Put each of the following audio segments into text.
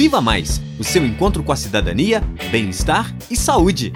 Viva Mais o seu encontro com a cidadania, bem-estar e saúde.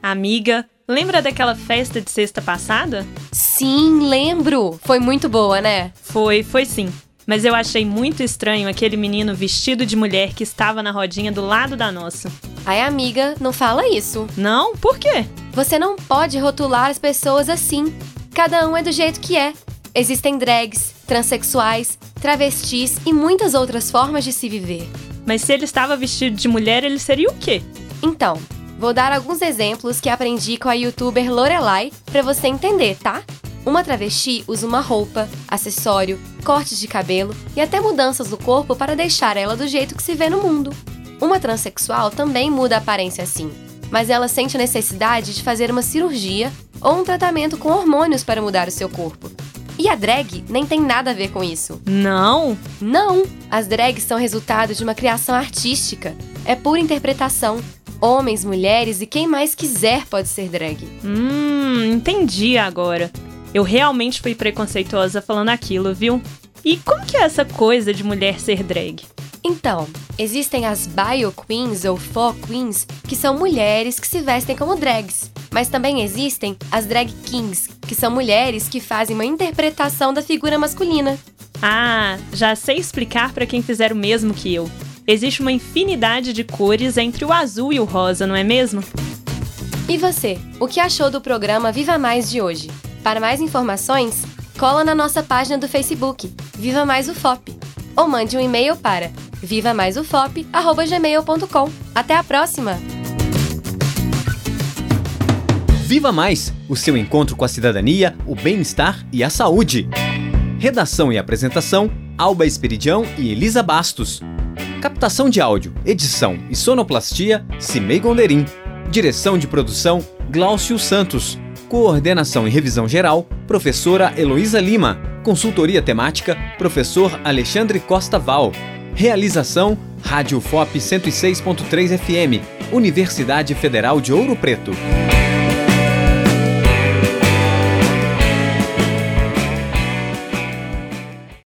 Amiga, lembra daquela festa de sexta passada? Sim, lembro! Foi muito boa, né? Foi, foi sim. Mas eu achei muito estranho aquele menino vestido de mulher que estava na rodinha do lado da nossa. Ai, amiga, não fala isso. Não? Por quê? Você não pode rotular as pessoas assim. Cada um é do jeito que é. Existem drags, transexuais, travestis e muitas outras formas de se viver. Mas se ele estava vestido de mulher, ele seria o quê? Então, vou dar alguns exemplos que aprendi com a youtuber Lorelai para você entender, tá? Uma travesti usa uma roupa, acessório, cortes de cabelo e até mudanças no corpo para deixar ela do jeito que se vê no mundo. Uma transexual também muda a aparência assim, mas ela sente a necessidade de fazer uma cirurgia ou um tratamento com hormônios para mudar o seu corpo. E a drag nem tem nada a ver com isso. Não? Não! As drags são resultado de uma criação artística. É pura interpretação. Homens, mulheres e quem mais quiser pode ser drag. Hum, entendi agora. Eu realmente fui preconceituosa falando aquilo, viu? E como que é essa coisa de mulher ser drag? Então, existem as bio queens ou faux queens, que são mulheres que se vestem como drags. Mas também existem as drag kings, que são mulheres que fazem uma interpretação da figura masculina. Ah, já sei explicar para quem fizer o mesmo que eu. Existe uma infinidade de cores entre o azul e o rosa, não é mesmo? E você, o que achou do programa Viva Mais de hoje? Para mais informações, cola na nossa página do Facebook, Viva Mais UFOP, ou mande um e-mail para vivamaisufop@gmail.com. Até a próxima. Viva Mais, o seu encontro com a cidadania, o bem-estar e a saúde. Redação e apresentação: Alba Esperidião e Elisa Bastos. Captação de áudio, edição e sonoplastia: Cimei Gonderim. Direção de produção: Glaucio Santos. Coordenação e revisão geral, professora Heloísa Lima. Consultoria temática, professor Alexandre Costa Val. Realização, Rádio FOP 106.3 FM, Universidade Federal de Ouro Preto.